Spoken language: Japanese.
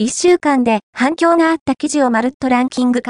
一週間で反響があった記事をまるっとランキング化。